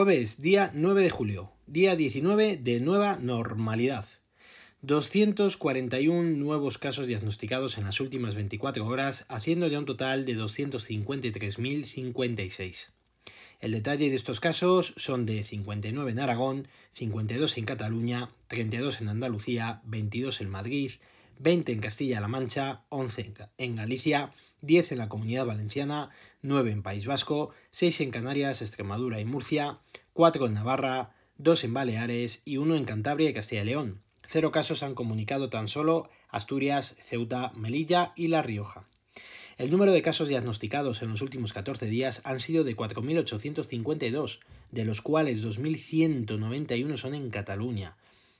Jueves, día 9 de julio, día 19 de nueva normalidad. 241 nuevos casos diagnosticados en las últimas 24 horas, haciendo ya un total de 253.056. El detalle de estos casos son de 59 en Aragón, 52 en Cataluña, 32 en Andalucía, 22 en Madrid, 20 en Castilla-La Mancha, 11 en Galicia, 10 en la Comunidad Valenciana, 9 en País Vasco, 6 en Canarias, Extremadura y Murcia, 4 en Navarra, 2 en Baleares y 1 en Cantabria y Castilla y León. Cero casos han comunicado tan solo Asturias, Ceuta, Melilla y La Rioja. El número de casos diagnosticados en los últimos 14 días han sido de 4.852, de los cuales 2.191 son en Cataluña,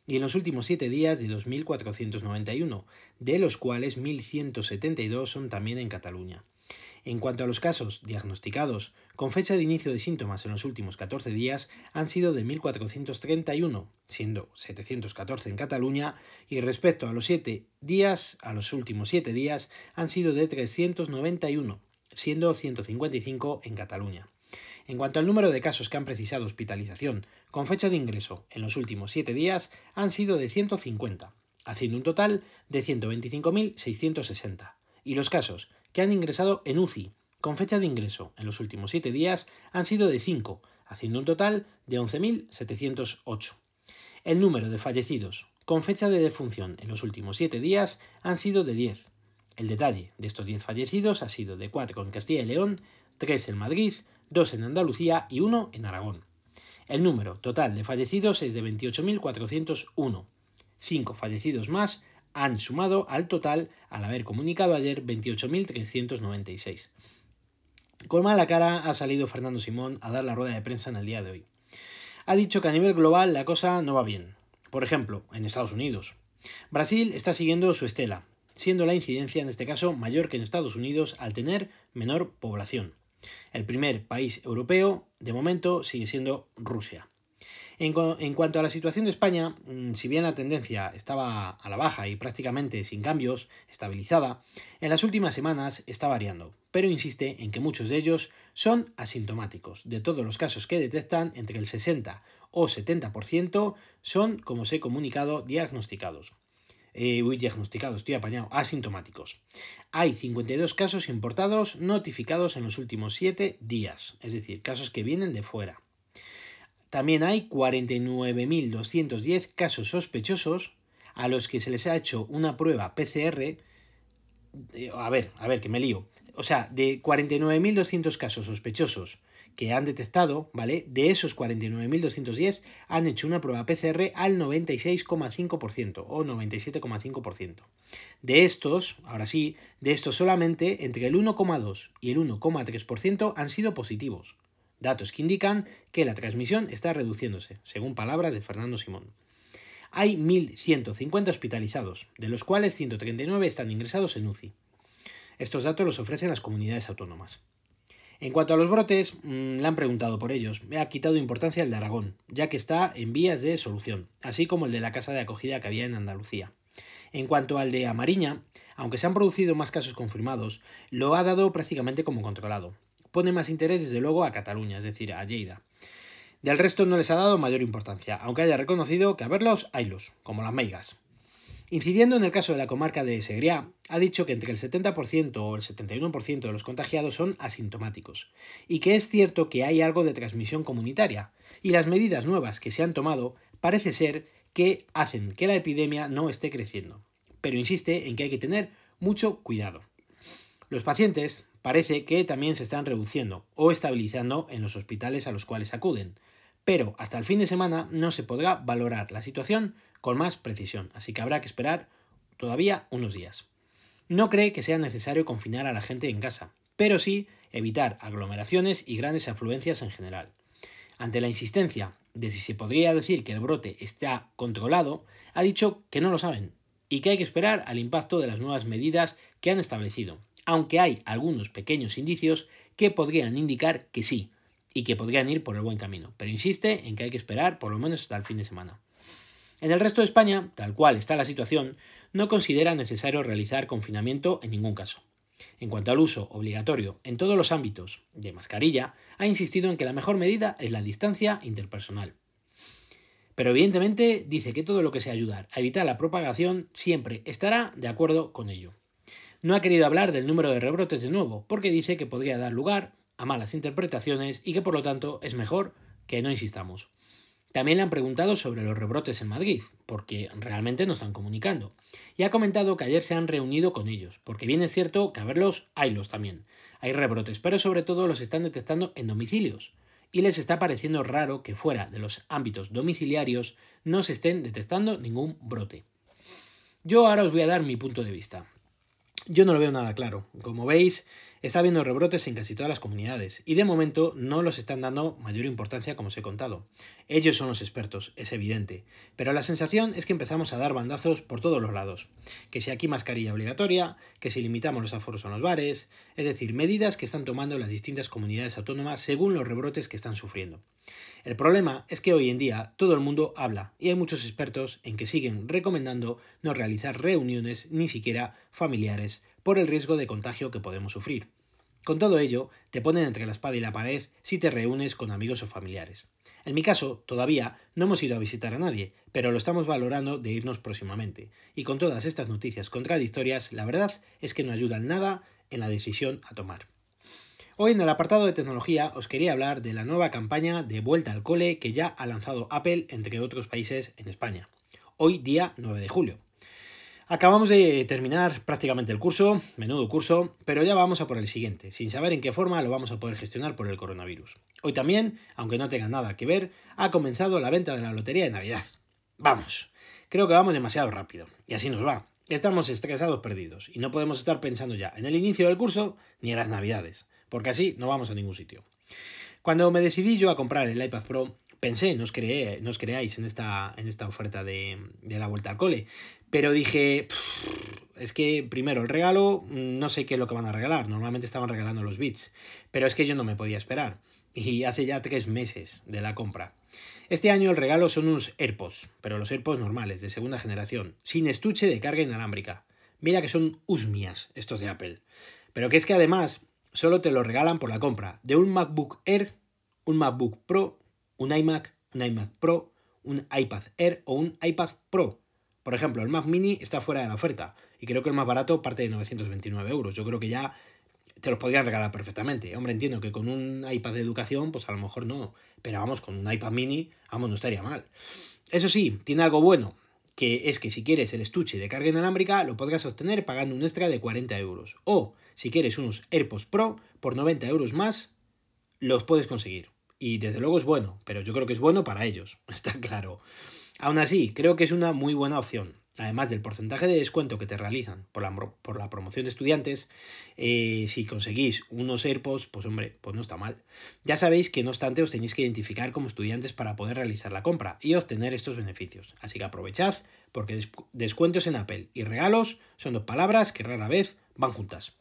y en los últimos 7 días de 2.491, de los cuales 1.172 son también en Cataluña. En cuanto a los casos diagnosticados con fecha de inicio de síntomas en los últimos 14 días, han sido de 1.431, siendo 714 en Cataluña, y respecto a los 7 días, a los últimos 7 días, han sido de 391, siendo 155 en Cataluña. En cuanto al número de casos que han precisado hospitalización con fecha de ingreso en los últimos 7 días, han sido de 150, haciendo un total de 125.660. Y los casos que han ingresado en UCI con fecha de ingreso en los últimos 7 días han sido de 5, haciendo un total de 11.708. El número de fallecidos con fecha de defunción en los últimos 7 días han sido de 10. El detalle de estos 10 fallecidos ha sido de 4 en Castilla y León, 3 en Madrid, 2 en Andalucía y 1 en Aragón. El número total de fallecidos es de 28.401. 5 fallecidos más han sumado al total, al haber comunicado ayer, 28.396. Con mala cara ha salido Fernando Simón a dar la rueda de prensa en el día de hoy. Ha dicho que a nivel global la cosa no va bien. Por ejemplo, en Estados Unidos. Brasil está siguiendo su estela, siendo la incidencia en este caso mayor que en Estados Unidos al tener menor población. El primer país europeo, de momento, sigue siendo Rusia. En, cuanto a la situación de España, mm, si bien la tendencia estaba a la baja y prácticamente sin cambios, estabilizada, en las últimas semanas está variando, pero insiste en que muchos de ellos son asintomáticos. De todos los casos que detectan, entre el 60 o 70% son, como os he comunicado, diagnosticados. Eh, uy, diagnosticados, estoy apañado, asintomáticos. Hay 52 casos importados notificados en los últimos 7 días, es decir, casos que vienen de fuera. También hay 49.210 casos sospechosos a los que se les ha hecho una prueba PCR. A ver, a ver, que me lío. O sea, de 49.200 casos sospechosos que han detectado, ¿vale? De esos 49.210 han hecho una prueba PCR al 96,5% o 97,5%. De estos, ahora sí, de estos solamente entre el 1,2 y el 1,3% han sido positivos datos que indican que la transmisión está reduciéndose, según palabras de Fernando Simón. Hay 1.150 hospitalizados, de los cuales 139 están ingresados en UCI. Estos datos los ofrecen las comunidades autónomas. En cuanto a los brotes, mm, le han preguntado por ellos. Me ha quitado importancia el de Aragón, ya que está en vías de solución, así como el de la casa de acogida que había en Andalucía. En cuanto al de Amariña, aunque se han producido más casos confirmados, lo ha dado prácticamente como controlado pone más interés desde luego a Cataluña, es decir, a Lleida. Del resto no les ha dado mayor importancia, aunque haya reconocido que a verlos haylos, como las meigas. Incidiendo en el caso de la comarca de Segriá, ha dicho que entre el 70% o el 71% de los contagiados son asintomáticos, y que es cierto que hay algo de transmisión comunitaria, y las medidas nuevas que se han tomado parece ser que hacen que la epidemia no esté creciendo. Pero insiste en que hay que tener mucho cuidado. Los pacientes parece que también se están reduciendo o estabilizando en los hospitales a los cuales acuden, pero hasta el fin de semana no se podrá valorar la situación con más precisión, así que habrá que esperar todavía unos días. No cree que sea necesario confinar a la gente en casa, pero sí evitar aglomeraciones y grandes afluencias en general. Ante la insistencia de si se podría decir que el brote está controlado, ha dicho que no lo saben y que hay que esperar al impacto de las nuevas medidas que han establecido, aunque hay algunos pequeños indicios que podrían indicar que sí, y que podrían ir por el buen camino, pero insiste en que hay que esperar por lo menos hasta el fin de semana. En el resto de España, tal cual está la situación, no considera necesario realizar confinamiento en ningún caso. En cuanto al uso obligatorio en todos los ámbitos de mascarilla, ha insistido en que la mejor medida es la distancia interpersonal. Pero evidentemente dice que todo lo que sea ayudar a evitar la propagación siempre estará de acuerdo con ello. No ha querido hablar del número de rebrotes de nuevo, porque dice que podría dar lugar a malas interpretaciones y que por lo tanto es mejor que no insistamos. También le han preguntado sobre los rebrotes en Madrid, porque realmente no están comunicando. Y ha comentado que ayer se han reunido con ellos, porque bien es cierto que a verlos, haylos también. Hay rebrotes, pero sobre todo los están detectando en domicilios. Y les está pareciendo raro que fuera de los ámbitos domiciliarios no se estén detectando ningún brote. Yo ahora os voy a dar mi punto de vista. Yo no lo veo nada claro. Como veis, Está habiendo rebrotes en casi todas las comunidades y de momento no los están dando mayor importancia como os he contado. Ellos son los expertos, es evidente, pero la sensación es que empezamos a dar bandazos por todos los lados. Que si aquí mascarilla obligatoria, que si limitamos los aforos en los bares, es decir, medidas que están tomando las distintas comunidades autónomas según los rebrotes que están sufriendo. El problema es que hoy en día todo el mundo habla y hay muchos expertos en que siguen recomendando no realizar reuniones ni siquiera familiares por el riesgo de contagio que podemos sufrir. Con todo ello, te ponen entre la espada y la pared si te reúnes con amigos o familiares. En mi caso, todavía no hemos ido a visitar a nadie, pero lo estamos valorando de irnos próximamente. Y con todas estas noticias contradictorias, la verdad es que no ayudan nada en la decisión a tomar. Hoy en el apartado de tecnología os quería hablar de la nueva campaña de vuelta al cole que ya ha lanzado Apple, entre otros países, en España. Hoy día 9 de julio. Acabamos de terminar prácticamente el curso, menudo curso, pero ya vamos a por el siguiente, sin saber en qué forma lo vamos a poder gestionar por el coronavirus. Hoy también, aunque no tenga nada que ver, ha comenzado la venta de la lotería de Navidad. Vamos, creo que vamos demasiado rápido, y así nos va. Estamos estresados perdidos, y no podemos estar pensando ya en el inicio del curso ni en las Navidades, porque así no vamos a ningún sitio. Cuando me decidí yo a comprar el iPad Pro, pensé, no os, creáis en esta, en esta oferta de, de, la vuelta al cole, pero dije, es que primero el regalo, mm, no sé qué es lo que van a regalar, normalmente estaban regalando los bits, pero es que yo no me podía esperar, y hace ya tres meses de la compra. Este año el regalo son unos AirPods, pero los AirPods normales, de segunda generación, sin estuche de carga inalámbrica. Mira que son usmias estos de Apple. Pero que es que además solo te lo regalan por la compra de un MacBook Air, un MacBook Pro un iMac, un iMac Pro, un iPad Air o un iPad Pro. Por ejemplo, el Mac Mini está fuera de la oferta y creo que el más barato parte de 929 euros. Yo creo que ya te los podrían regalar perfectamente. Hombre, entiendo que con un iPad de educación, pues a lo mejor no. Pero vamos, con un iPad mini, vamos, no estaría mal. Eso sí, tiene algo bueno, que es que si quieres el estuche de carga inalámbrica, lo podrás obtener pagando un extra de 40 euros. O, si quieres unos AirPods Pro, por 90 euros más, los puedes conseguir. Y desde luego es bueno, pero yo creo que es bueno para ellos, está claro. Aún así, creo que es una muy buena opción. Además del porcentaje de descuento que te realizan por la, por la promoción de estudiantes, eh, si conseguís unos AirPods, pues hombre, pues no está mal. Ya sabéis que no obstante os tenéis que identificar como estudiantes para poder realizar la compra y obtener estos beneficios. Así que aprovechad porque descuentos en Apple y regalos son dos palabras que rara vez van juntas.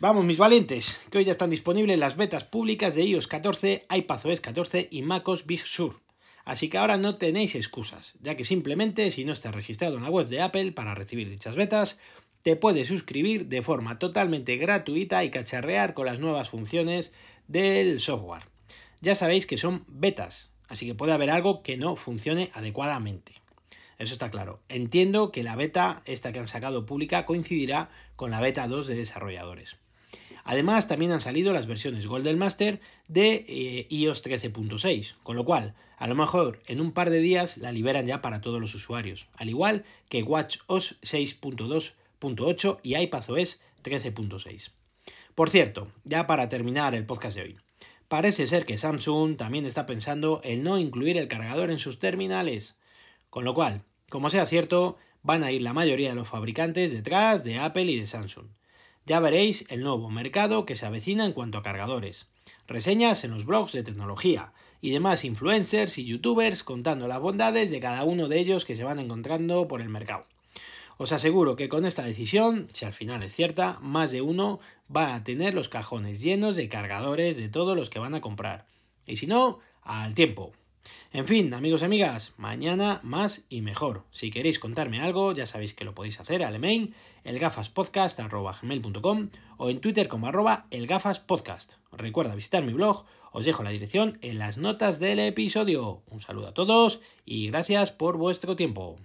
Vamos mis valientes, que hoy ya están disponibles las betas públicas de iOS 14, iPadOS 14 y MacOS Big Sur. Así que ahora no tenéis excusas, ya que simplemente si no estás registrado en la web de Apple para recibir dichas betas, te puedes suscribir de forma totalmente gratuita y cacharrear con las nuevas funciones del software. Ya sabéis que son betas, así que puede haber algo que no funcione adecuadamente. Eso está claro. Entiendo que la beta, esta que han sacado pública, coincidirá con la beta 2 de desarrolladores. Además, también han salido las versiones Golden Master de eh, iOS 13.6, con lo cual, a lo mejor en un par de días la liberan ya para todos los usuarios, al igual que WatchOS 6.2.8 y iPadOS 13.6. Por cierto, ya para terminar el podcast de hoy, parece ser que Samsung también está pensando en no incluir el cargador en sus terminales. Con lo cual, como sea cierto, van a ir la mayoría de los fabricantes detrás de Apple y de Samsung. Ya veréis el nuevo mercado que se avecina en cuanto a cargadores. Reseñas en los blogs de tecnología y demás influencers y youtubers contando las bondades de cada uno de ellos que se van encontrando por el mercado. Os aseguro que con esta decisión, si al final es cierta, más de uno va a tener los cajones llenos de cargadores de todos los que van a comprar. Y si no, al tiempo. En fin, amigos y amigas, mañana más y mejor. Si queréis contarme algo, ya sabéis que lo podéis hacer al email elgafaspodcast.com o en Twitter como arroba elgafaspodcast. Recuerda visitar mi blog, os dejo la dirección en las notas del episodio. Un saludo a todos y gracias por vuestro tiempo.